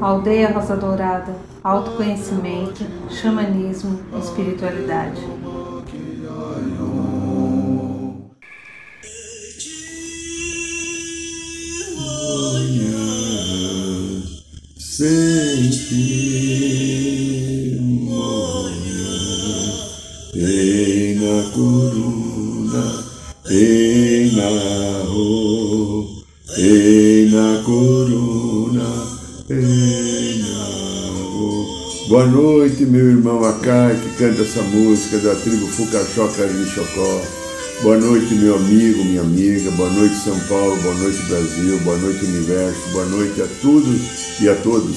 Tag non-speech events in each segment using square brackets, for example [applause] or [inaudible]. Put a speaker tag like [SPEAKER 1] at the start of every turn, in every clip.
[SPEAKER 1] Aldeia Rosa Dourada, autoconhecimento, xamanismo, espiritualidade.
[SPEAKER 2] Boa noite, meu irmão Acai, que canta essa música da tribo Fucaxó Chocó. Boa noite, meu amigo, minha amiga. Boa noite, São Paulo. Boa noite, Brasil. Boa noite, Universo. Boa noite a todos e a todos.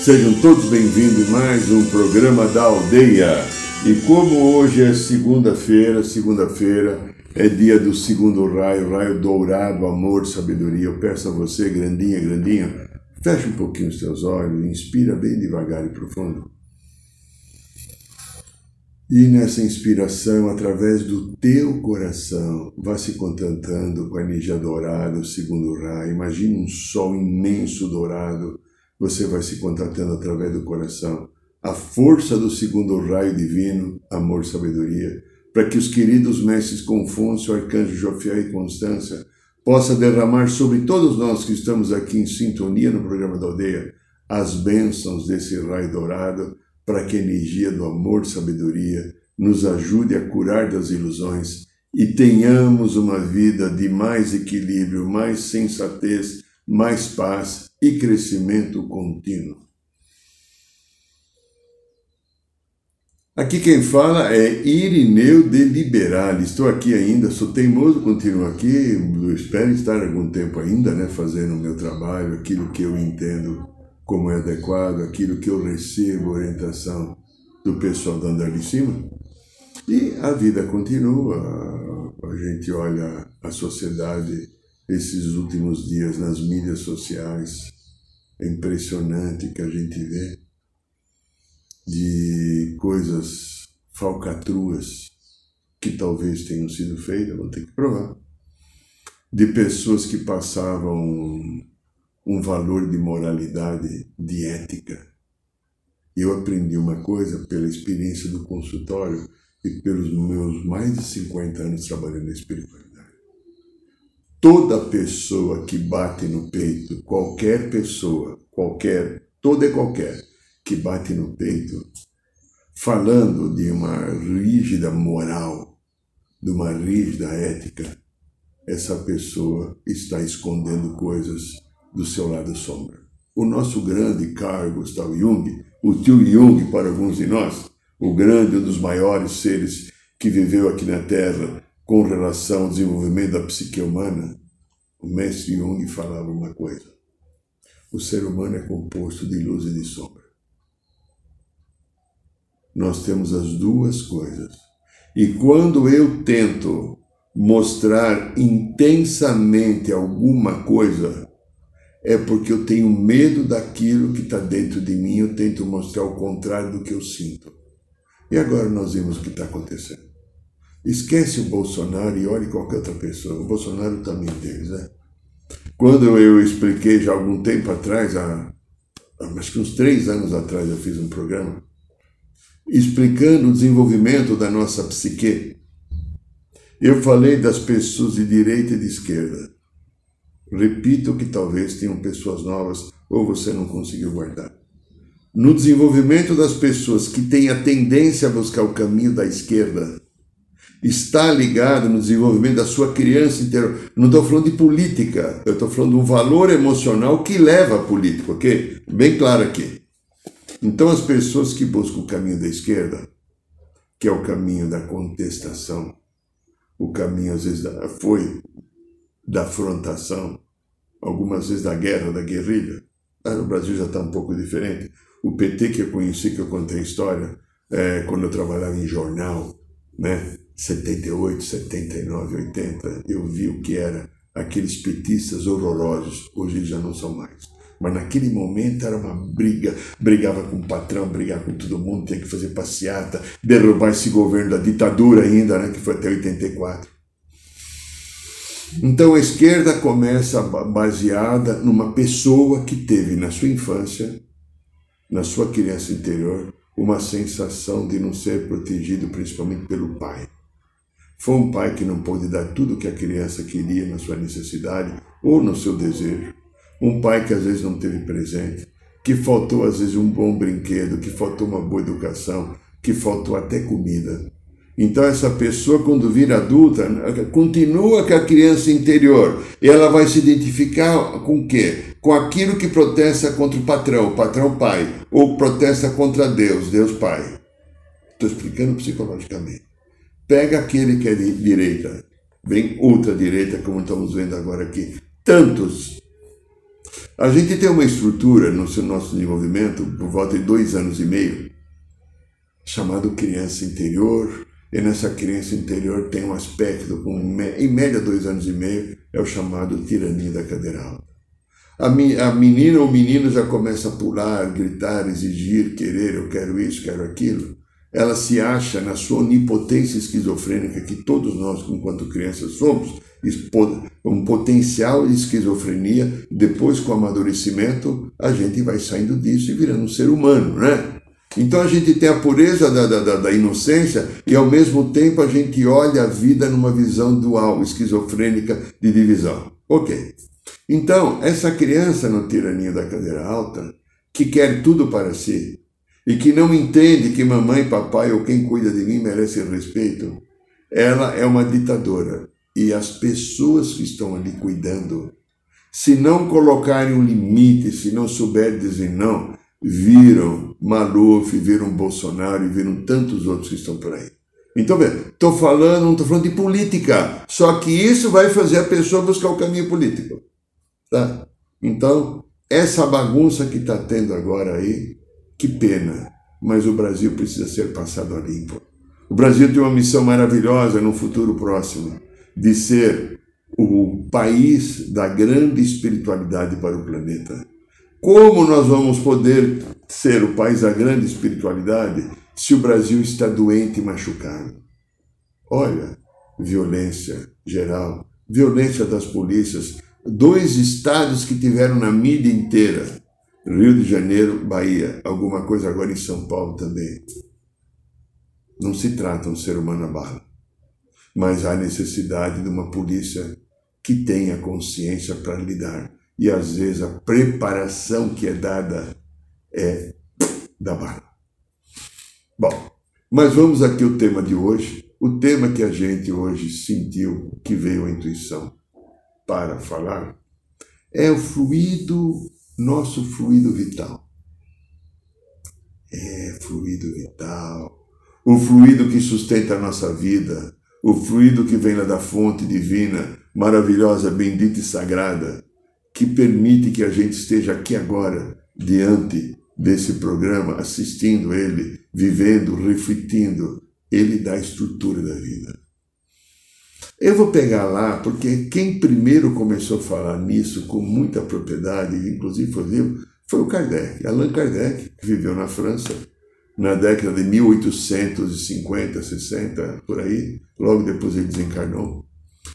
[SPEAKER 2] Sejam todos bem-vindos em mais um programa da Aldeia. E como hoje é segunda-feira, segunda-feira é dia do segundo raio, raio dourado, amor, sabedoria. Eu peço a você, grandinha, grandinha, Feche um pouquinho os teus olhos, inspira bem devagar e profundo. E nessa inspiração, através do teu coração, vá se contentando com a energia dourada, o segundo raio. Imagine um sol imenso dourado. Você vai se contatando através do coração. A força do segundo raio divino, amor, sabedoria, para que os queridos mestres Confúcio, Arcanjo Jofiel e Constância possa derramar sobre todos nós que estamos aqui em sintonia no programa da aldeia as bênçãos desse raio dourado, para que a energia do amor e sabedoria nos ajude a curar das ilusões e tenhamos uma vida de mais equilíbrio, mais sensatez, mais paz e crescimento contínuo. Aqui quem fala é Irineu de Liberale. Estou aqui ainda, sou teimoso, continuo aqui. espero estar algum tempo ainda, né, fazendo o meu trabalho, aquilo que eu entendo como é adequado, aquilo que eu recebo orientação do pessoal do andar de cima. E a vida continua. A gente olha a sociedade esses últimos dias nas mídias sociais. É impressionante que a gente vê de coisas falcatruas que talvez tenham sido feitas, vou ter que provar, de pessoas que passavam um, valor de moralidade, de ética. Eu aprendi uma coisa pela experiência do consultório e pelos meus mais de 50 anos trabalhando na espiritualidade. Toda pessoa que bate no peito, qualquer pessoa, qualquer, toda e qualquer, que bate no peito, falando de uma rígida moral, de uma rígida ética, essa pessoa está escondendo coisas do seu lado sombra. O nosso grande Carl Gustav Jung, o tio Jung para alguns de nós, o grande, um dos maiores seres que viveu aqui na Terra com relação ao desenvolvimento da psique humana, o mestre Jung falava uma coisa: o ser humano é composto de luz e de sombra nós temos as duas coisas. E quando eu tento mostrar intensamente alguma coisa, é porque eu tenho medo daquilo que está dentro de mim, eu tento mostrar o contrário do que eu sinto. E agora nós vimos o que está acontecendo. Esquece o Bolsonaro e olhe qualquer outra pessoa. O Bolsonaro também deles, né? Quando eu expliquei já algum tempo atrás, há, acho que uns três anos atrás eu fiz um programa, explicando o desenvolvimento da nossa psique. Eu falei das pessoas de direita e de esquerda. Repito que talvez tenham pessoas novas ou você não conseguiu guardar. No desenvolvimento das pessoas que têm a tendência a buscar o caminho da esquerda, está ligado no desenvolvimento da sua criança interior. Não estou falando de política, eu estou falando um valor emocional que leva a política, ok? Bem claro aqui. Então, as pessoas que buscam o caminho da esquerda, que é o caminho da contestação, o caminho, às vezes, da, foi da afrontação, algumas vezes da guerra, da guerrilha. Ah, no Brasil já está um pouco diferente. O PT que eu conheci, que eu contei a história, é, quando eu trabalhava em jornal, né, 78, 79, 80, eu vi o que era aqueles petistas horrorosos, hoje já não são mais. Mas naquele momento era uma briga, brigava com o patrão, brigava com todo mundo, tinha que fazer passeata, derrubar esse governo da ditadura ainda, né, que foi até 84. Então a esquerda começa baseada numa pessoa que teve na sua infância, na sua criança interior, uma sensação de não ser protegido principalmente pelo pai. Foi um pai que não pôde dar tudo o que a criança queria na sua necessidade ou no seu desejo. Um pai que às vezes não teve presente, que faltou às vezes um bom brinquedo, que faltou uma boa educação, que faltou até comida. Então essa pessoa quando vira adulta, continua com a criança interior, ela vai se identificar com o quê? Com aquilo que protesta contra o patrão, o patrão pai, ou protesta contra Deus, Deus pai. Estou explicando psicologicamente. Pega aquele que é de direita, bem ultradireita, como estamos vendo agora aqui. Tantos. A gente tem uma estrutura no nosso desenvolvimento, por volta de dois anos e meio, chamado criança interior, e nessa criança interior tem um aspecto, com, em média dois anos e meio, é o chamado tirania da cadeira alta. A, menina ou menino já começa a pular, gritar, exigir, querer, eu quero isso, quero aquilo ela se acha na sua onipotência esquizofrênica, que todos nós, enquanto crianças, somos, um potencial de esquizofrenia, depois com o amadurecimento, a gente vai saindo disso e virando um ser humano, né? Então a gente tem a pureza da, da, da, inocência e ao mesmo tempo a gente olha a vida numa visão dual, esquizofrênica de divisão. Ok. Então, essa criança no tiraninho da cadeira alta, que quer tudo para si, e que não entende que mamãe, papai ou quem cuida de mim merece respeito, ela é uma ditadora. E as pessoas que estão ali cuidando, se não colocarem um limite, se não souberem dizer não, viram Maluf, viram Bolsonaro e viram tantos outros que estão por aí. Então, estou falando, não estou falando de política, só que isso vai fazer a pessoa buscar o caminho político. Tá? Então, essa bagunça que está tendo agora aí, que pena, mas o Brasil precisa ser passado a limpo. O Brasil tem uma missão maravilhosa no futuro próximo de ser o país da grande espiritualidade para o planeta. Como nós vamos poder ser o país da grande espiritualidade se o Brasil está doente e machucado? Olha, violência geral, violência das polícias, dois estados que tiveram na mídia inteira Rio de Janeiro, Bahia, alguma coisa agora em São Paulo também. Não se trata um ser humano bala, mas há necessidade de uma polícia que tenha consciência para lidar. E às vezes a preparação que é dada é da bala. Bom, mas vamos aqui ao tema de hoje. O tema que a gente hoje sentiu que veio a intuição para falar é o fluido nosso fluido vital. É, fluido vital. O fluido que sustenta a nossa vida. O fluido que vem lá da fonte divina, maravilhosa, bendita e sagrada, que permite que a gente esteja aqui agora, diante desse programa, assistindo ele, vivendo, refletindo. Ele dá a estrutura da vida. Eu vou pegar lá, porque quem primeiro começou a falar nisso com muita propriedade, inclusive foi o Kardec, Allan Kardec, que viveu na França na década de 1850, 60, por aí, logo depois ele desencarnou.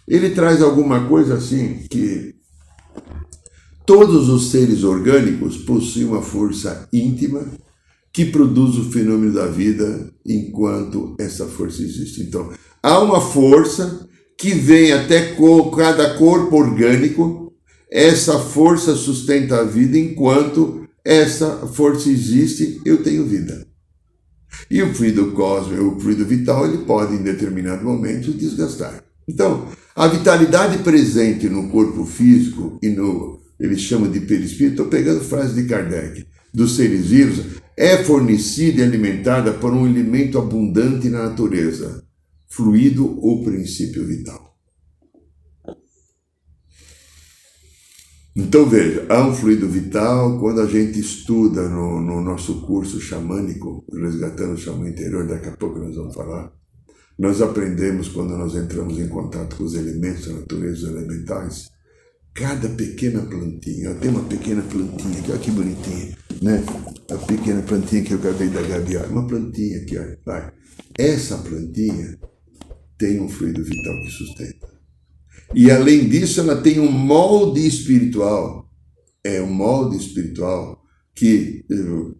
[SPEAKER 2] Ele traz alguma coisa assim que todos os seres orgânicos possuem uma força íntima que produz o fenômeno da vida enquanto essa força existe. Então, há uma força que vem até cada corpo orgânico, essa força sustenta a vida enquanto essa força existe, eu tenho vida. E o fluido cósmico, o fluido vital, ele pode em determinado momento desgastar. Então, a vitalidade presente no corpo físico e no, eles chamam de perispírito, estou pegando frase de Kardec, dos seres vivos, é fornecida e alimentada por um elemento abundante na natureza, fluido ou princípio vital. Então veja, há um fluido vital quando a gente estuda no, no nosso curso xamânico, resgatando o xamã interior, daqui a pouco nós vamos falar. Nós aprendemos quando nós entramos em contato com os elementos da natureza, os elementais, cada pequena plantinha, tem uma pequena plantinha aqui, olha que bonitinha, né? A pequena plantinha que eu acabei da Gabi, uma plantinha aqui, olha, vai. Essa plantinha tem um fluido vital que sustenta. E além disso, ela tem um molde espiritual. É um molde espiritual que eh,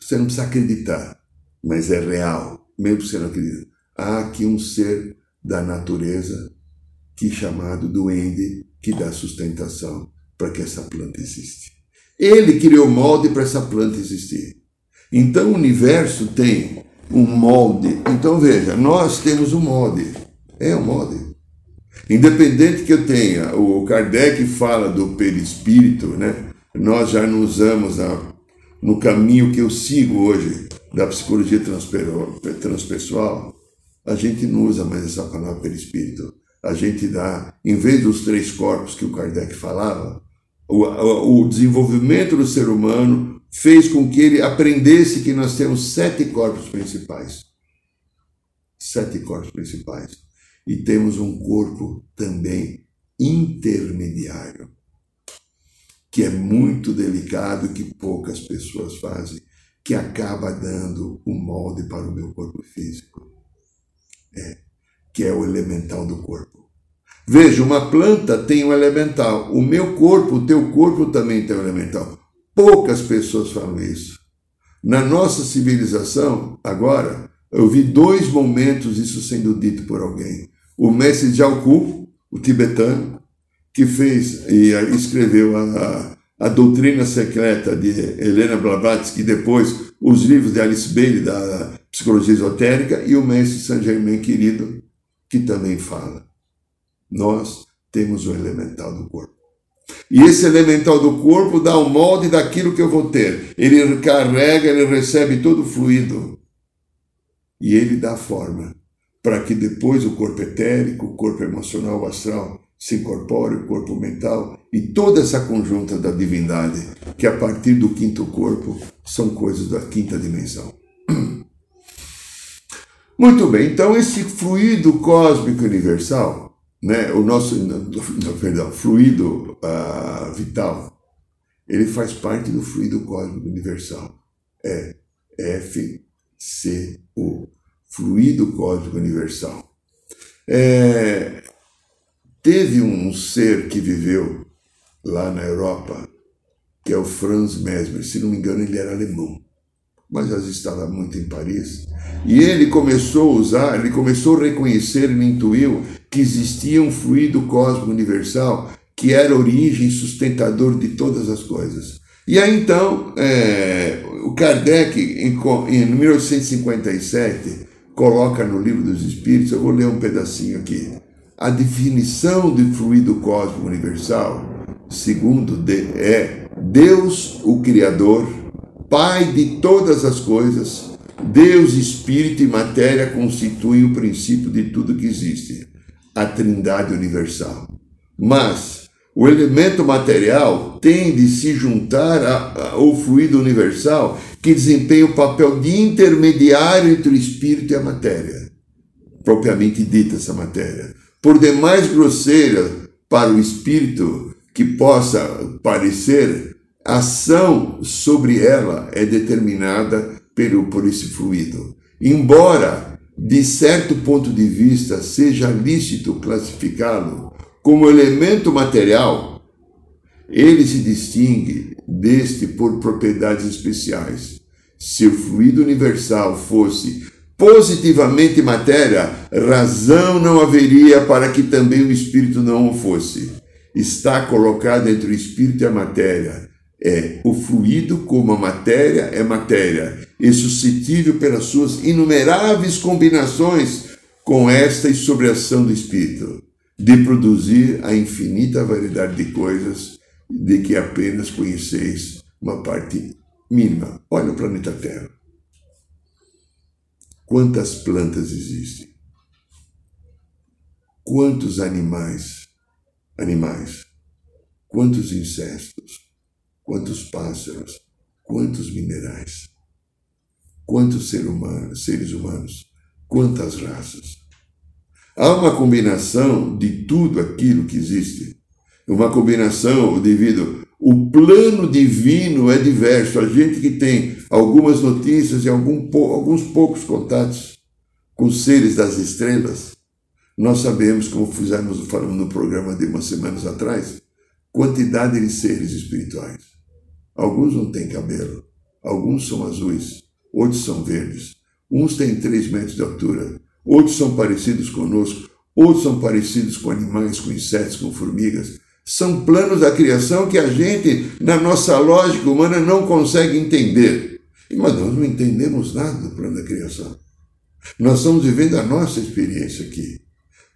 [SPEAKER 2] você não precisa acreditar, mas é real, mesmo que você não acredite. Há aqui um ser da natureza que chamado duende que dá sustentação para que essa planta exista. Ele criou o molde para essa planta existir. Então o universo tem um molde. Então veja, nós temos um molde. É um molde. Independente que eu tenha, o Kardec fala do perispírito, né? Nós já não usamos no caminho que eu sigo hoje da psicologia transpessoal, a gente não usa mais essa palavra perispírito. A gente dá, em vez dos três corpos que o Kardec falava, o, o desenvolvimento do ser humano fez com que ele aprendesse que nós temos sete corpos principais. Sete corpos principais. E temos um corpo também intermediário, que é muito delicado, que poucas pessoas fazem, que acaba dando um molde para o meu corpo físico. É, que é o elemental do corpo. Veja, uma planta tem um elemental. O meu corpo, o teu corpo também tem um elemental. Poucas pessoas falam isso. Na nossa civilização, agora, eu vi dois momentos isso sendo dito por alguém. O mestre Jiaoku, o tibetano, que fez e escreveu a, a, Doutrina Secreta de Helena Blavatsky, depois os livros de Alice Bailey, da Psicologia Esotérica, e o mestre Saint Germain querido, que também fala. Nós temos o elemental do corpo. E esse elemental do corpo dá o molde daquilo que eu vou ter. Ele carrega, ele recebe todo o fluido. E ele dá forma para que depois o corpo etérico, o corpo emocional, o astral se incorpore, o corpo mental e toda essa conjunta da divindade, que a partir do quinto corpo são coisas da quinta dimensão. [clears throat] Muito bem, então esse fluido cósmico universal né, o nosso não, perdão, fluido uh, vital, ele faz parte do fluido cósmico universal. É FCU, fluido cósmico universal. É, teve um ser que viveu lá na Europa, que é o Franz Mesmer, se não me engano ele era alemão, mas já estava muito em Paris, e ele começou a usar, ele começou a reconhecer, ele intuiu que existia um fluido cósmico universal que era origem sustentador de todas as coisas. E aí então, é, o Kardec, em, em 1857, coloca no Livro dos Espíritos, eu vou ler um pedacinho aqui, a definição de fluido cósmico universal, segundo de, é Deus, o Criador, Pai de todas as coisas, Deus, Espírito e matéria constituem o princípio de tudo que existe a trindade universal. Mas o elemento material tem de se juntar ao fluido universal que desempenha o papel de intermediário entre o espírito e a matéria, propriamente dita essa matéria. Por demais grosseira para o espírito que possa parecer, a ação sobre ela é determinada pelo, por esse fluido. Embora de certo ponto de vista, seja lícito classificá-lo como elemento material, ele se distingue deste por propriedades especiais. Se o fluido universal fosse positivamente matéria, razão não haveria para que também o espírito não o fosse. Está colocado entre o espírito e a matéria. É o fluido como a matéria é matéria e suscetível pelas suas inumeráveis combinações com esta e sobre a ação do Espírito, de produzir a infinita variedade de coisas de que apenas conheceis uma parte mínima. Olha o planeta Terra. Quantas plantas existem? Quantos animais? Animais. Quantos insetos? Quantos pássaros? Quantos minerais? quantos ser seres humanos, quantas raças. Há uma combinação de tudo aquilo que existe. Uma combinação devido. O plano divino é diverso. A gente que tem algumas notícias e algum, alguns poucos contatos com seres das estrelas, Nós sabemos, como fizemos falamos no programa de umas semanas atrás, quantidade de seres espirituais. Alguns não têm cabelo, alguns são azuis, outros são verdes, uns têm três metros de altura, outros são parecidos conosco, outros são parecidos com animais, com insetos, com formigas. São planos da criação que a gente, na nossa lógica humana, não consegue entender. Mas nós não entendemos nada do plano da criação. Nós estamos vivendo a nossa experiência aqui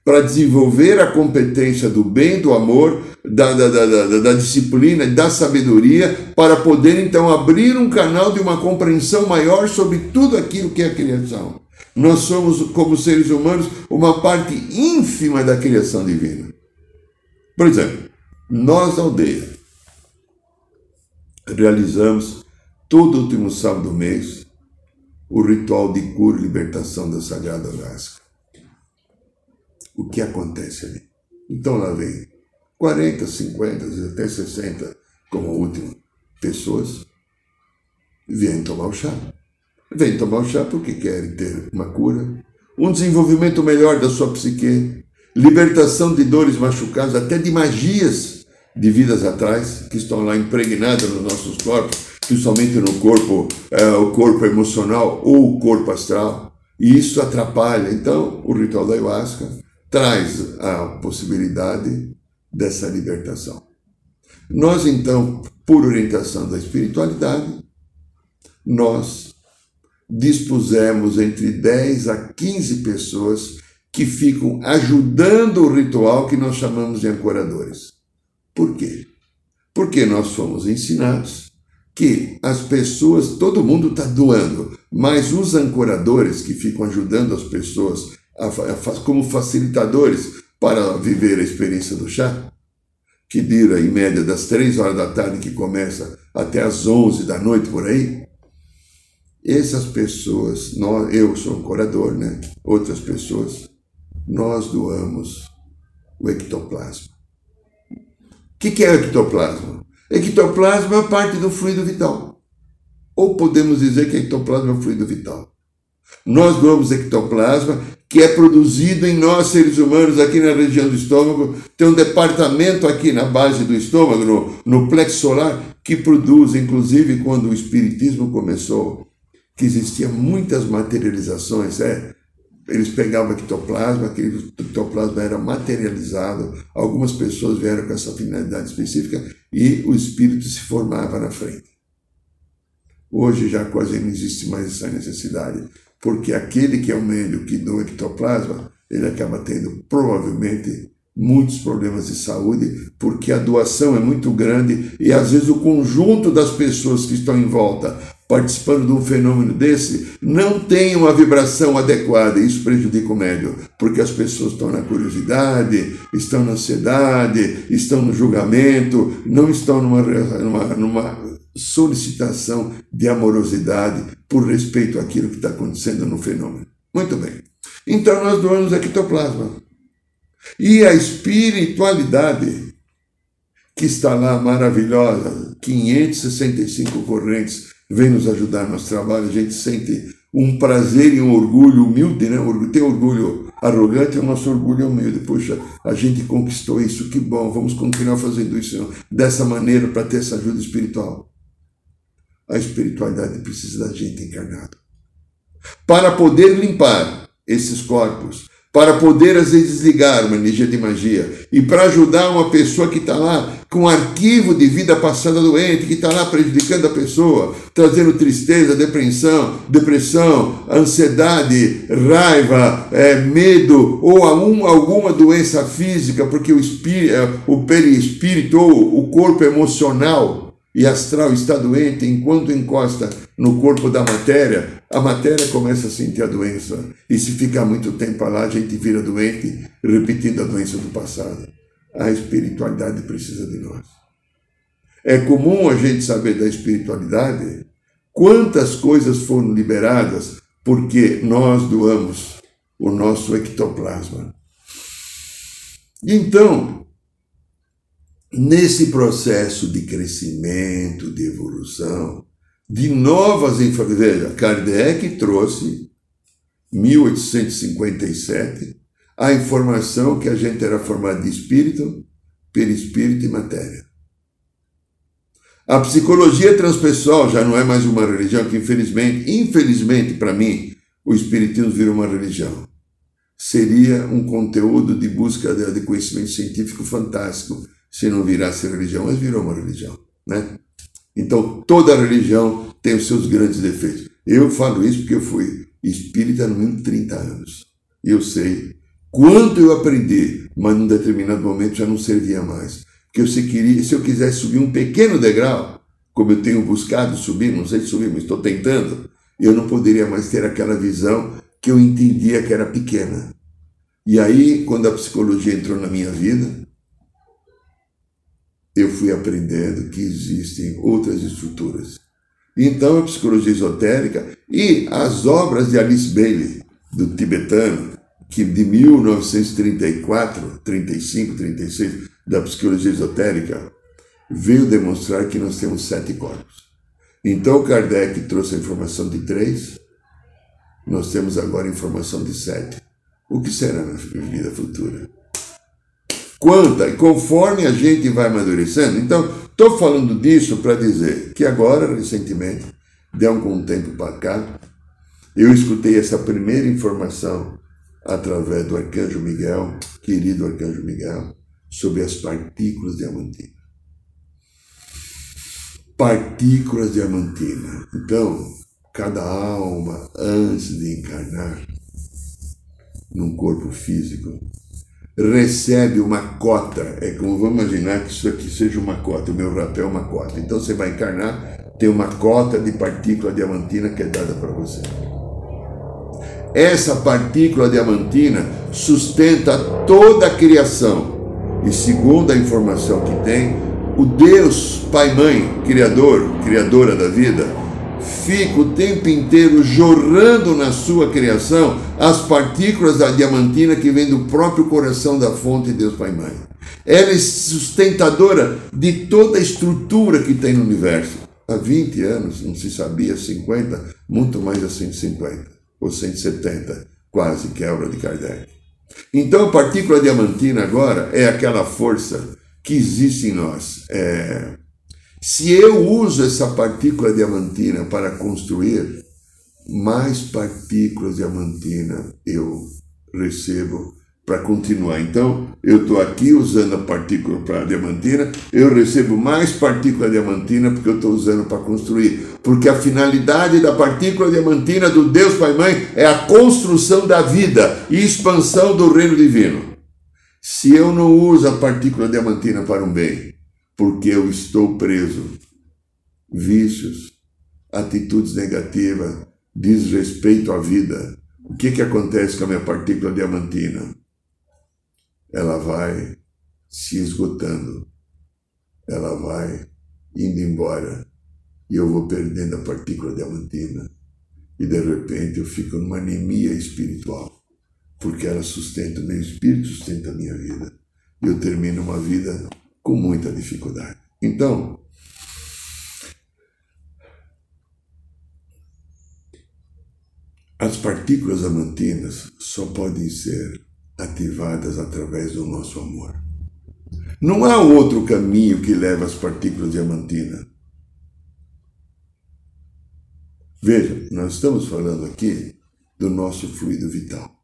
[SPEAKER 2] para desenvolver a competência do bem, do amor, da, da, da, da, disciplina, da sabedoria, para poder então abrir um canal de uma compreensão maior sobre tudo aquilo que é a criação. Nós somos, como seres humanos, uma parte ínfima da criação divina. Por exemplo, nós, aldeia, realizamos todo último sábado do mês o ritual de cura e libertação da Sagrada Ayahuasca o que acontece ali. Então lá vem 40, 50, até 60, como último, pessoas vêm tomar o chá. Vêm tomar o chá porque querem ter uma cura, um desenvolvimento melhor da sua psique, libertação de dores machucadas, até de magias de vidas atrás, que estão lá impregnadas nos nossos corpos, principalmente no corpo, é, o corpo emocional ou o corpo astral. E isso atrapalha. Então, o ritual da ayahuasca traz a possibilidade dessa libertação. Nós, então, por orientação da espiritualidade, nós dispusemos entre 10 a 15 pessoas que ficam ajudando o ritual que nós chamamos de ancoradores. Por quê? Porque nós fomos ensinados que as pessoas, todo mundo está doando, mas os ancoradores que ficam ajudando as pessoas como facilitadores para viver a experiência do chá, que dura em média das três horas da tarde que começa até as onze da noite por aí. Essas pessoas, nós, eu sou curador, né? Outras pessoas, nós doamos o ectoplasma. O que, que é o ectoplasma? Ectoplasma é parte do fluido vital. Ou podemos dizer que ectoplasma é o fluido vital. Nós doamos ectoplasma que é produzido em nós, seres humanos, aqui na região do estômago. Tem um departamento aqui na base do estômago, no, no plexo solar, que produz, inclusive, quando o Espiritismo começou, que existiam muitas materializações, é, eles pegavam ectoplasma, aquele ectoplasma era materializado, algumas pessoas vieram com essa finalidade específica e o espírito se formava na frente. Hoje já quase não existe mais essa necessidade porque aquele que é o médio que doa ectoplasma, ele acaba tendo provavelmente muitos problemas de saúde, porque a doação é muito grande e às vezes o conjunto das pessoas que estão em volta participando de um fenômeno desse não tem uma vibração adequada, isso prejudica o médio, porque as pessoas estão na curiosidade, estão na ansiedade, estão no julgamento, não estão numa, numa, numa solicitação de amorosidade por respeito àquilo que está acontecendo no fenômeno. Muito bem. Então nós doamos ectoplasma. E a espiritualidade, que está lá maravilhosa, 565 correntes, vem nos ajudar no nosso trabalho, a gente sente um prazer e um orgulho humilde, né? Tem orgulho arrogante, o nosso orgulho é humilde. Puxa, a gente conquistou isso, que bom, vamos continuar fazendo isso dessa maneira para ter essa ajuda espiritual. A espiritualidade precisa da gente encarnado. Para poder limpar esses corpos, para poder às vezes desligar uma energia de magia e para ajudar uma pessoa que está lá com um arquivo de vida passada doente, que está lá prejudicando a pessoa, trazendo tristeza, depressão, depressão, ansiedade, raiva, é, medo ou algum, alguma doença física, porque o, espírito, é, o perispírito ou o corpo emocional e astral está doente, enquanto encosta no corpo da matéria, a matéria começa a sentir a doença. E se ficar muito tempo lá, a gente vira doente, repetindo a doença do passado. A espiritualidade precisa de nós. É comum a gente saber da espiritualidade quantas coisas foram liberadas porque nós doamos o nosso ectoplasma. Então, nesse processo de crescimento, de evolução, de novas informações. Veja, Kardec trouxe, 1857, a informação que a gente era formado de espírito, perispírito e matéria. A psicologia transpessoal já não é mais uma religião que, infelizmente, infelizmente para mim, o espiritismo virou uma religião. Seria um conteúdo de busca de conhecimento científico fantástico se não virasse religião, mas virou uma religião, né? Então, toda religião tem os seus grandes defeitos. Eu falo isso porque eu fui espírita no mínimo 30 anos. Eu sei quanto eu aprendi, mas num determinado momento já não servia mais. Porque se, queria, se eu quisesse subir um pequeno degrau, como eu tenho buscado subir, não sei se subir, mas estou tentando, eu não poderia mais ter aquela visão que eu entendia que era pequena. E aí, quando a psicologia entrou na minha vida, eu fui aprendendo que existem outras estruturas. Então, a psicologia esotérica e as obras de Alice Bailey, do tibetano, que de 1934, 35, 36, da psicologia esotérica, veio demonstrar que nós temos sete corpos. Então, Kardec trouxe a informação de três, nós temos agora a informação de sete. O que será na vida futura? Quanta, e conforme a gente vai amadurecendo. Então, estou falando disso para dizer que agora, recentemente, de algum tempo para cá, eu escutei essa primeira informação através do Arcanjo Miguel, querido Arcanjo Miguel, sobre as partículas diamantinas. Partículas diamantinas. Então, cada alma, antes de encarnar num corpo físico, recebe uma cota. É como vamos imaginar que isso aqui seja uma cota, o meu rapé é uma cota. Então você vai encarnar, tem uma cota de partícula diamantina que é dada para você. Essa partícula diamantina sustenta toda a criação. E segundo a informação que tem, o Deus Pai Mãe, Criador, Criadora da vida, fica o tempo inteiro jorrando na sua criação as partículas da diamantina que vem do próprio coração da fonte Deus Pai Mãe. Ela é sustentadora de toda a estrutura que tem no universo. Há 20 anos não se sabia, 50, muito mais a 150 ou 170, quase, que a obra de Kardec. Então a partícula diamantina agora é aquela força que existe em nós. É, se eu uso essa partícula diamantina para construir, mais partículas diamantina eu recebo para continuar. Então, eu estou aqui usando a partícula para diamantina, eu recebo mais partícula diamantina porque eu estou usando para construir. Porque a finalidade da partícula diamantina do Deus Pai Mãe é a construção da vida e expansão do reino divino. Se eu não uso a partícula diamantina para um bem, porque eu estou preso. Vícios, atitudes negativas, desrespeito à vida. O que, que acontece com a minha partícula diamantina? Ela vai se esgotando, ela vai indo embora e eu vou perdendo a partícula diamantina. E de repente eu fico numa anemia espiritual, porque ela sustenta o meu espírito, sustenta a minha vida. E eu termino uma vida com muita dificuldade. Então, as partículas amantinas só podem ser ativadas através do nosso amor. Não há outro caminho que leva as partículas diamantinas. Veja, nós estamos falando aqui do nosso fluido vital.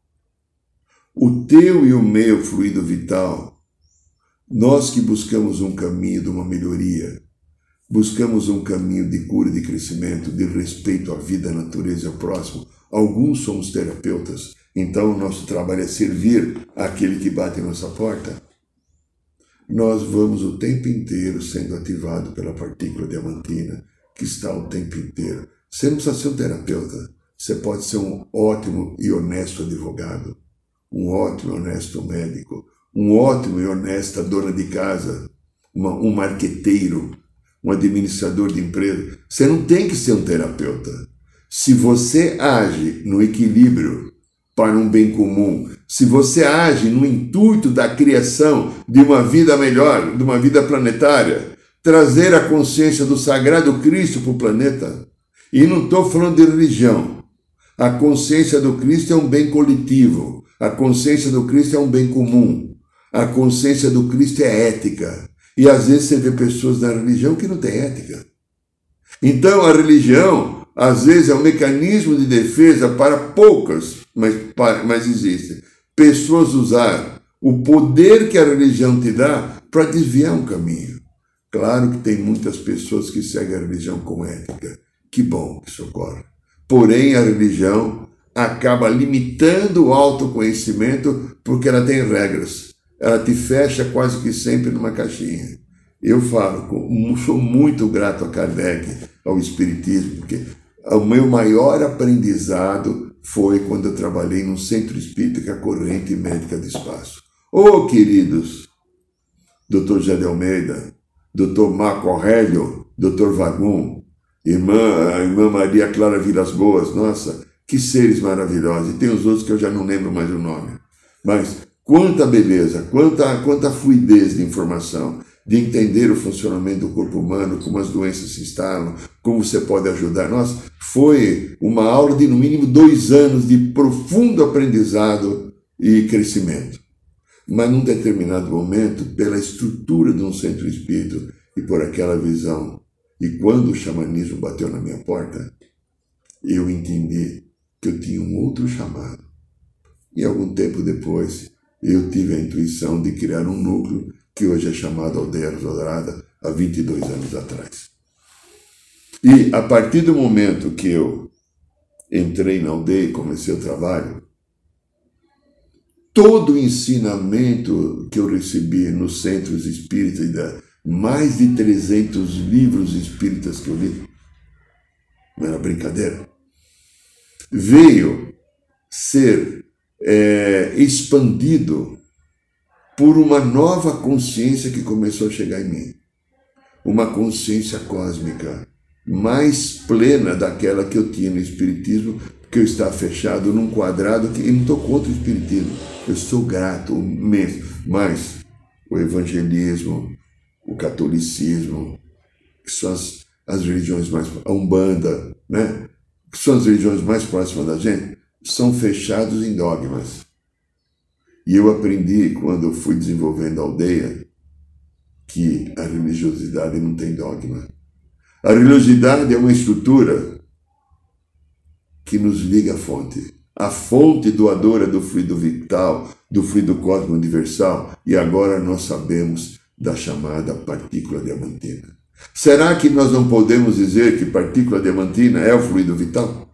[SPEAKER 2] O teu e o meu fluido vital nós que buscamos um caminho de uma melhoria, buscamos um caminho de cura, de crescimento, de respeito à vida, à natureza ao próximo. Alguns somos terapeutas, então o nosso trabalho é servir àquele que bate em nossa porta. Nós vamos o tempo inteiro sendo ativado pela partícula diamantina, que está o tempo inteiro. Você não precisa ser um terapeuta, você pode ser um ótimo e honesto advogado, um ótimo e honesto médico, um ótimo e honesta dona de casa, uma, um marqueteiro, um administrador de empresa. Você não tem que ser um terapeuta. Se você age no equilíbrio para um bem comum, se você age no intuito da criação de uma vida melhor, de uma vida planetária, trazer a consciência do Sagrado Cristo para o planeta. E não estou falando de religião. A consciência do Cristo é um bem coletivo. A consciência do Cristo é um bem comum. A consciência do Cristo é ética. E às vezes você vê pessoas na religião que não têm ética. Então a religião, às vezes, é um mecanismo de defesa para poucas, mas, mas existe. Pessoas usar o poder que a religião te dá para desviar um caminho. Claro que tem muitas pessoas que seguem a religião com ética. Que bom que isso ocorre. Porém, a religião acaba limitando o autoconhecimento porque ela tem regras. Ela te fecha quase que sempre numa caixinha. Eu falo, sou muito grato a Kardec, ao Espiritismo, porque o meu maior aprendizado foi quando eu trabalhei num centro espírita que é a Corrente Médica do Espaço. Ô oh, queridos, Dr. José de Almeida, Dr. Marco Aurélio, Dr. Vagum, irmã, a irmã Maria Clara Vilas Boas, nossa, que seres maravilhosos. E tem os outros que eu já não lembro mais o nome. Mas quanta beleza, quanta, quanta fluidez de informação de entender o funcionamento do corpo humano, como as doenças se instalam, como você pode ajudar. Nós foi uma aula de no mínimo dois anos de profundo aprendizado e crescimento. Mas num determinado momento, pela estrutura de um centro espírita e por aquela visão, e quando o xamanismo bateu na minha porta, eu entendi que eu tinha um outro chamado. E algum tempo depois, eu tive a intuição de criar um núcleo que hoje é chamado Aldeia Dourada, há 22 anos atrás. E a partir do momento que eu entrei na aldeia e comecei o trabalho, todo o ensinamento que eu recebi nos centros espíritas, mais de 300 livros espíritas que eu li, não era brincadeira, veio ser é, expandido por uma nova consciência que começou a chegar em mim. Uma consciência cósmica mais plena daquela que eu tinha no Espiritismo, porque eu estava fechado num quadrado que eu não estou contra o Espiritismo. Eu sou grato mesmo. Mas o evangelismo, o catolicismo, que são as, as religiões mais. a Umbanda, né? que são as religiões mais próximas da gente, são fechados em dogmas. E eu aprendi, quando fui desenvolvendo a aldeia, que a religiosidade não tem dogma. A religiosidade é uma estrutura que nos liga à fonte. A fonte doadora do fluido vital, do fluido cósmico universal, e agora nós sabemos da chamada partícula diamantina. Será que nós não podemos dizer que partícula diamantina é o fluido vital?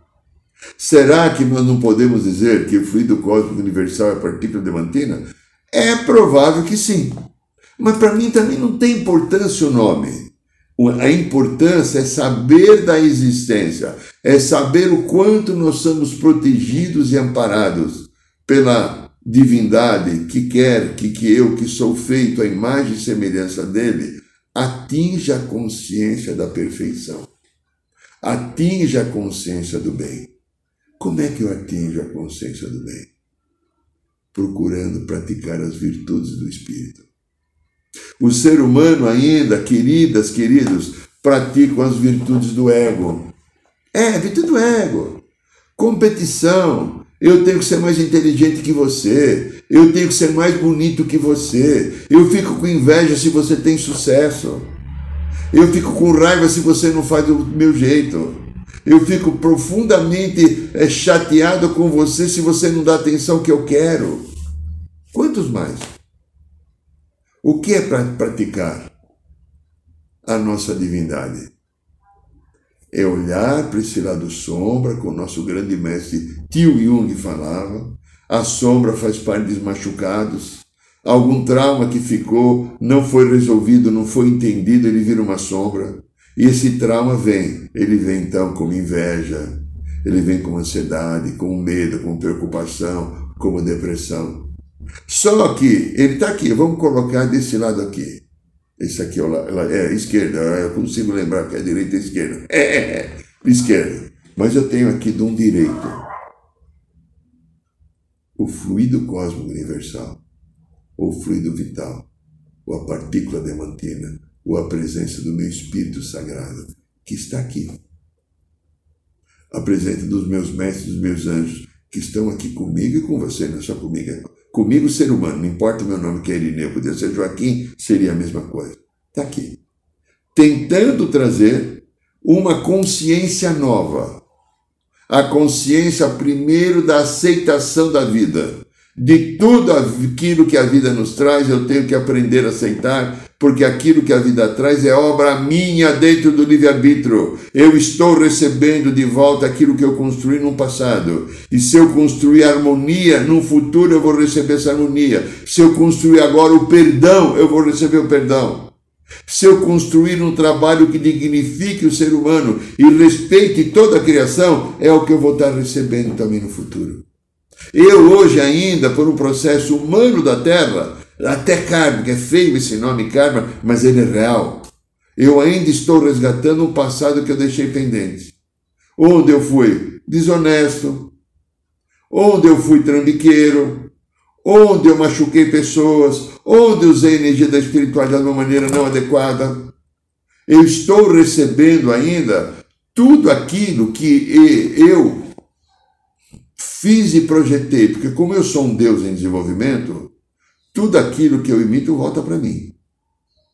[SPEAKER 2] Será que nós não podemos dizer que o fluido cósmico universal é partícula diamantina? É provável que sim. Mas para mim também não tem importância o nome. A importância é saber da existência, é saber o quanto nós somos protegidos e amparados pela divindade que quer que, que eu, que sou feito à imagem e semelhança dele, atinja a consciência da perfeição, atinja a consciência do bem. Como é que eu atinjo a consciência do bem? Procurando praticar as virtudes do Espírito. O ser humano ainda, queridas, queridos, pratica as virtudes do ego. É, virtude do ego. Competição. Eu tenho que ser mais inteligente que você. Eu tenho que ser mais bonito que você. Eu fico com inveja se você tem sucesso. Eu fico com raiva se você não faz do meu jeito. Eu fico profundamente é, chateado com você se você não dá atenção que eu quero. Quantos mais? O que é para praticar a nossa divindade? É olhar para esse lado sombra, como o nosso grande mestre Tio Jung falava. A sombra faz parte dos machucados. Algum trauma que ficou, não foi resolvido, não foi entendido, ele vira uma sombra. E esse trauma vem, ele vem então como inveja, ele vem com ansiedade, com medo, com preocupação, como depressão. Só que ele está aqui, vamos colocar desse lado aqui. Esse aqui é, é esquerda, eu consigo lembrar que é direita e esquerda. É, é, é, esquerda. Mas eu tenho aqui de um direito. O fluido cósmico universal, ou fluido vital, ou a partícula diamantina ou a presença do meu Espírito Sagrado, que está aqui. A presença dos meus mestres, dos meus anjos, que estão aqui comigo e com você, não é só comigo, é comigo ser humano, não importa o meu nome que é Irineu, podia ser Joaquim, seria a mesma coisa. Está aqui. Tentando trazer uma consciência nova. A consciência, primeiro, da aceitação da vida. De tudo aquilo que a vida nos traz, eu tenho que aprender a aceitar porque aquilo que a vida traz é obra minha dentro do livre-arbítrio. Eu estou recebendo de volta aquilo que eu construí no passado. E se eu construir harmonia, no futuro eu vou receber essa harmonia. Se eu construir agora o perdão, eu vou receber o perdão. Se eu construir um trabalho que dignifique o ser humano e respeite toda a criação, é o que eu vou estar recebendo também no futuro. Eu hoje ainda, por um processo humano da Terra, até karma, que é feio esse nome karma, mas ele é real. Eu ainda estou resgatando um passado que eu deixei pendente. Onde eu fui desonesto, onde eu fui trambiqueiro, onde eu machuquei pessoas, onde usei a energia da espiritualidade de uma maneira não adequada. Eu estou recebendo ainda tudo aquilo que eu fiz e projetei, porque como eu sou um Deus em desenvolvimento, tudo aquilo que eu imito volta para mim.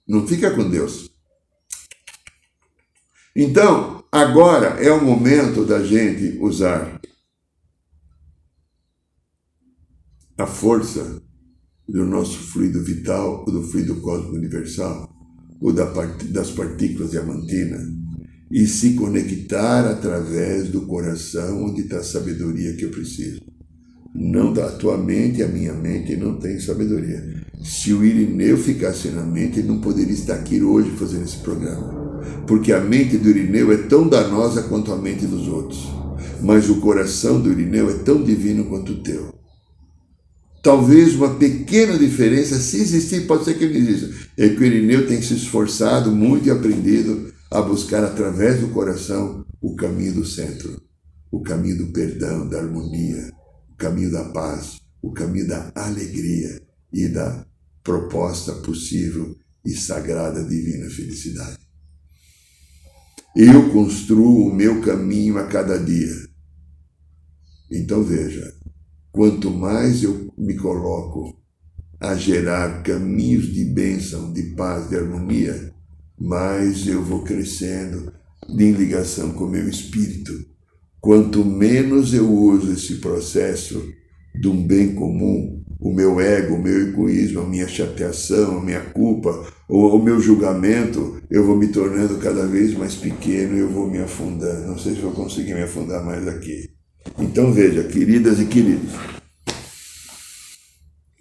[SPEAKER 2] Não fica com Deus. Então, agora é o momento da gente usar a força do nosso fluido vital, do fluido cósmico universal, ou das partículas diamantinas, e se conectar através do coração onde está a sabedoria que eu preciso não da tua mente, a minha mente não tem sabedoria. Se o Irineu ficasse na mente, ele não poderia estar aqui hoje fazendo esse programa. Porque a mente do Irineu é tão danosa quanto a mente dos outros. Mas o coração do Irineu é tão divino quanto o teu. Talvez uma pequena diferença, se existir, pode ser que ele exista, é que o Irineu tem se esforçado muito e aprendido a buscar através do coração o caminho do centro, o caminho do perdão, da harmonia, caminho da paz, o caminho da alegria e da proposta possível e sagrada divina felicidade. Eu construo o meu caminho a cada dia. Então veja, quanto mais eu me coloco a gerar caminhos de bênção, de paz, de harmonia, mais eu vou crescendo em ligação com o meu espírito Quanto menos eu uso esse processo de um bem comum, o meu ego, o meu egoísmo, a minha chateação, a minha culpa, ou o meu julgamento, eu vou me tornando cada vez mais pequeno e eu vou me afundando. Não sei se vou conseguir me afundar mais aqui. Então veja, queridas e queridos,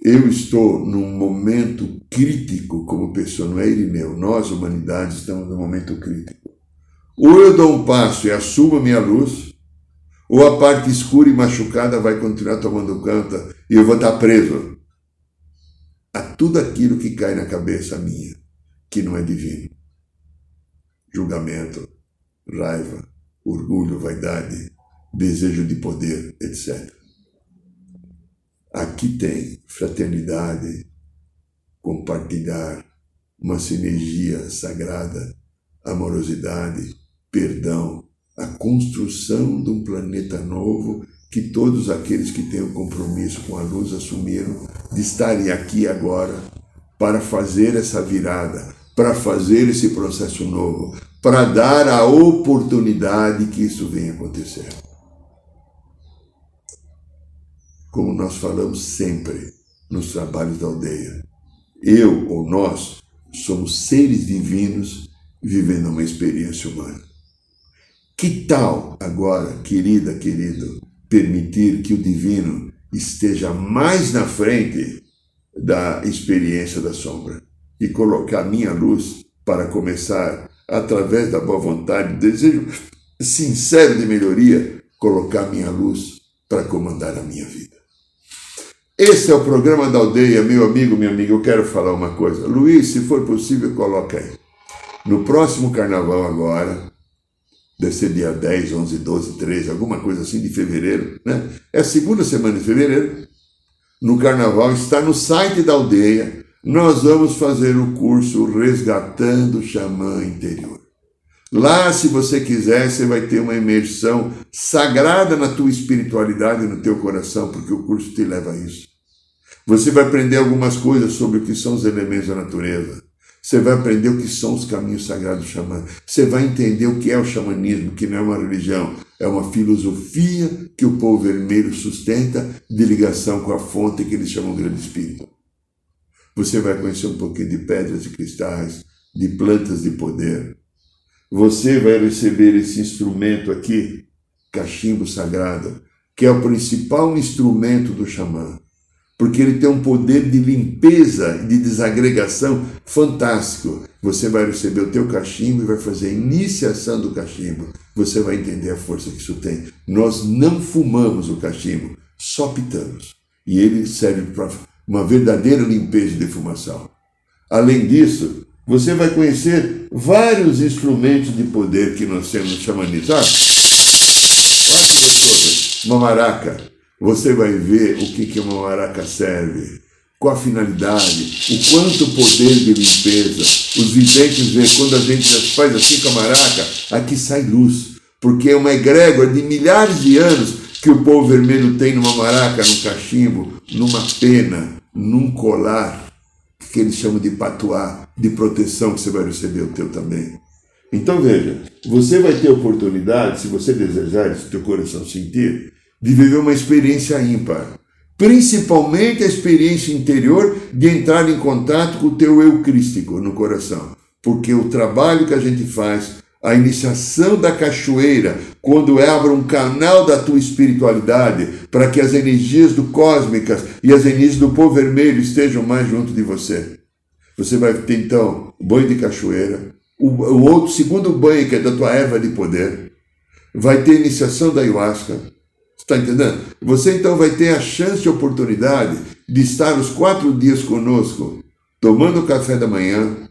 [SPEAKER 2] eu estou num momento crítico como pessoa, não é Irineu, nós, humanidade, estamos num momento crítico. Ou eu dou um passo e assumo a minha luz, ou a parte escura e machucada vai continuar tomando conta e eu vou estar preso a tudo aquilo que cai na cabeça minha, que não é divino. Julgamento, raiva, orgulho, vaidade, desejo de poder, etc. Aqui tem fraternidade, compartilhar, uma sinergia sagrada, amorosidade, perdão, a construção de um planeta novo que todos aqueles que têm o um compromisso com a luz assumiram de estarem aqui agora para fazer essa virada, para fazer esse processo novo, para dar a oportunidade que isso venha acontecer. Como nós falamos sempre nos trabalhos da aldeia, eu ou nós somos seres divinos vivendo uma experiência humana. Que tal agora, querida, querido, permitir que o divino esteja mais na frente da experiência da sombra e colocar minha luz para começar, através da boa vontade, desejo sincero de melhoria, colocar minha luz para comandar a minha vida. Esse é o programa da aldeia, meu amigo, minha amiga. Eu quero falar uma coisa. Luiz, se for possível, coloca aí. No próximo carnaval agora, deve ser dia 10, 11, 12, 13, alguma coisa assim de fevereiro, né? É a segunda semana de fevereiro. No carnaval está no site da aldeia. Nós vamos fazer o curso Resgatando o Xamã Interior. Lá, se você quiser, você vai ter uma imersão sagrada na tua espiritualidade e no teu coração, porque o curso te leva a isso. Você vai aprender algumas coisas sobre o que são os elementos da natureza. Você vai aprender o que são os caminhos sagrados do xamã. Você vai entender o que é o xamanismo, que não é uma religião, é uma filosofia que o povo vermelho sustenta de ligação com a fonte que eles chamam Grande Espírito. Você vai conhecer um pouquinho de pedras e cristais, de plantas de poder. Você vai receber esse instrumento aqui, cachimbo sagrado, que é o principal instrumento do xamã, porque ele tem um poder de limpeza e de desagregação fantástico. Você vai receber o teu cachimbo e vai fazer a iniciação do cachimbo. Você vai entender a força que isso tem. Nós não fumamos o cachimbo, só pitamos. E ele serve para uma verdadeira limpeza e defumação. Além disso, você vai conhecer vários instrumentos de poder que nós temos olha que gostoso. Uma maraca. Você vai ver o que, que uma maraca serve, qual a finalidade, o quanto poder de limpeza. Os videntes vê quando a gente faz assim com a maraca, aqui sai luz, porque é uma egrégora de milhares de anos que o povo vermelho tem numa maraca, num cachimbo, numa pena, num colar, que eles chamam de patuá, de proteção que você vai receber o teu também. Então veja, você vai ter oportunidade, se você desejar, se teu coração sentir, de viver uma experiência ímpar. Principalmente a experiência interior de entrar em contato com o teu eu crístico no coração. Porque o trabalho que a gente faz a iniciação da cachoeira, quando abre um canal da tua espiritualidade, para que as energias do cósmicas e as energias do povo vermelho estejam mais junto de você. Você vai ter então o banho de cachoeira, o, o outro segundo banho que é da tua erva de poder, vai ter iniciação da ayahuasca. Está entendendo? Você então vai ter a chance e oportunidade de estar os quatro dias conosco, tomando o café da manhã,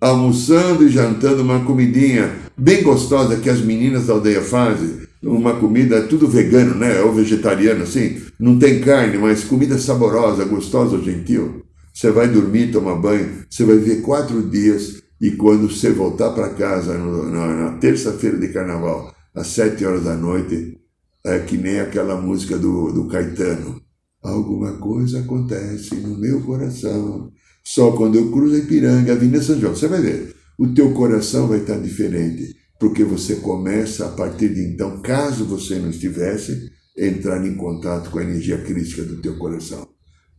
[SPEAKER 2] almoçando e jantando uma comidinha bem gostosa que as meninas da aldeia fazem. Uma comida tudo vegano, né? Ou vegetariano, assim. Não tem carne, mas comida saborosa, gostosa, gentil. Você vai dormir, tomar banho, você vai ver quatro dias e quando você voltar para casa no, na, na terça-feira de carnaval, às sete horas da noite, é que nem aquela música do, do Caetano. Alguma coisa acontece no meu coração só quando eu cruzo Ipiranga, a Avenida São João, você vai ver, o teu coração vai estar diferente, porque você começa a partir de então, caso você não estivesse, entrar em contato com a energia crítica do teu coração.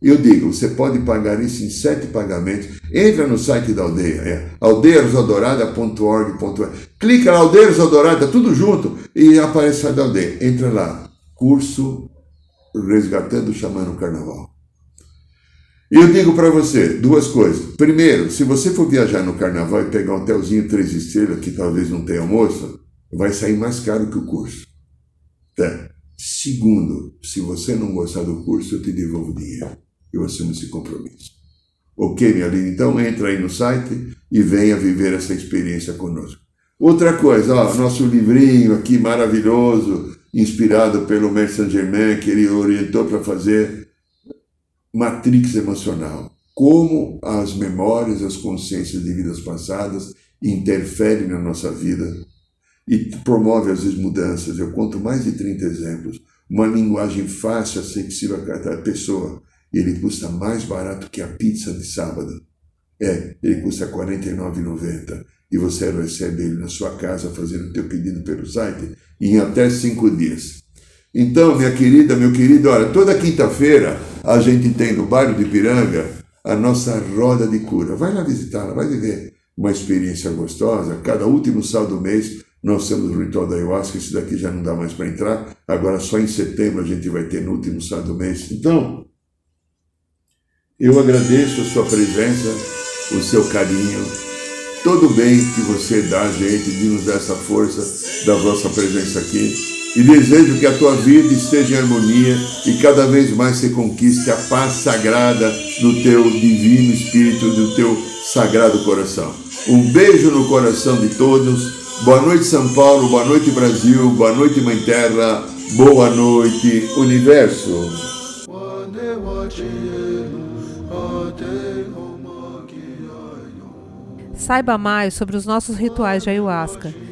[SPEAKER 2] Eu digo, você pode pagar isso em sete pagamentos. Entra no site da aldeia, é aldeirosodorada.org.br. Clica lá, Odorada, tudo junto, e aparece a aldeia. Entra lá, curso Resgatando o Xamã Carnaval. E eu digo para você duas coisas. Primeiro, se você for viajar no carnaval e pegar um hotelzinho três estrelas, que talvez não tenha almoço, vai sair mais caro que o curso. Tá? Segundo, se você não gostar do curso, eu te devolvo o dinheiro. Eu assumo esse compromisso. Ok, minha linda? Então entra aí no site e venha viver essa experiência conosco. Outra coisa, ó, nosso livrinho aqui maravilhoso, inspirado pelo Mestre Saint Germain, que ele orientou para fazer matrix emocional. Como as memórias, as consciências de vidas passadas interferem na nossa vida e promove às vezes mudanças. Eu conto mais de 30 exemplos. Uma linguagem fácil, acessível a cada pessoa. Ele custa mais barato que a pizza de sábado. É, ele custa R$ 49,90 e você recebe ele na sua casa fazendo o teu pedido pelo site em até cinco dias. Então, minha querida, meu querido, olha, toda quinta-feira a gente tem no bairro de Piranga a nossa roda de cura. Vai lá visitá-la, vai viver uma experiência gostosa. Cada último sábado do mês nós temos o ritual da ayahuasca, esse daqui já não dá mais para entrar. Agora só em setembro a gente vai ter no último sábado do mês. Então, eu agradeço a sua presença, o seu carinho, todo o bem que você dá a gente de nos dar essa força da vossa presença aqui e desejo que a tua vida esteja em harmonia e cada vez mais se conquiste a paz sagrada do teu divino Espírito, do teu sagrado coração. Um beijo no coração de todos. Boa noite, São Paulo. Boa noite, Brasil. Boa noite, Mãe Terra. Boa noite, Universo.
[SPEAKER 1] Saiba mais sobre os nossos rituais de ayahuasca